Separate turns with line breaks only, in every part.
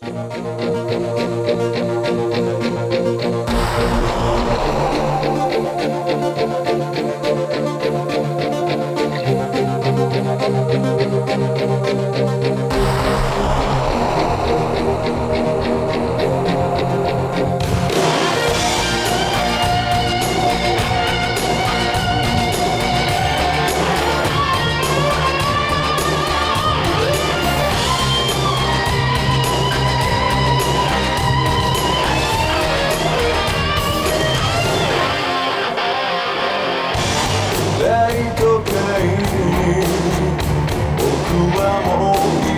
Música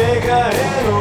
chegaremos.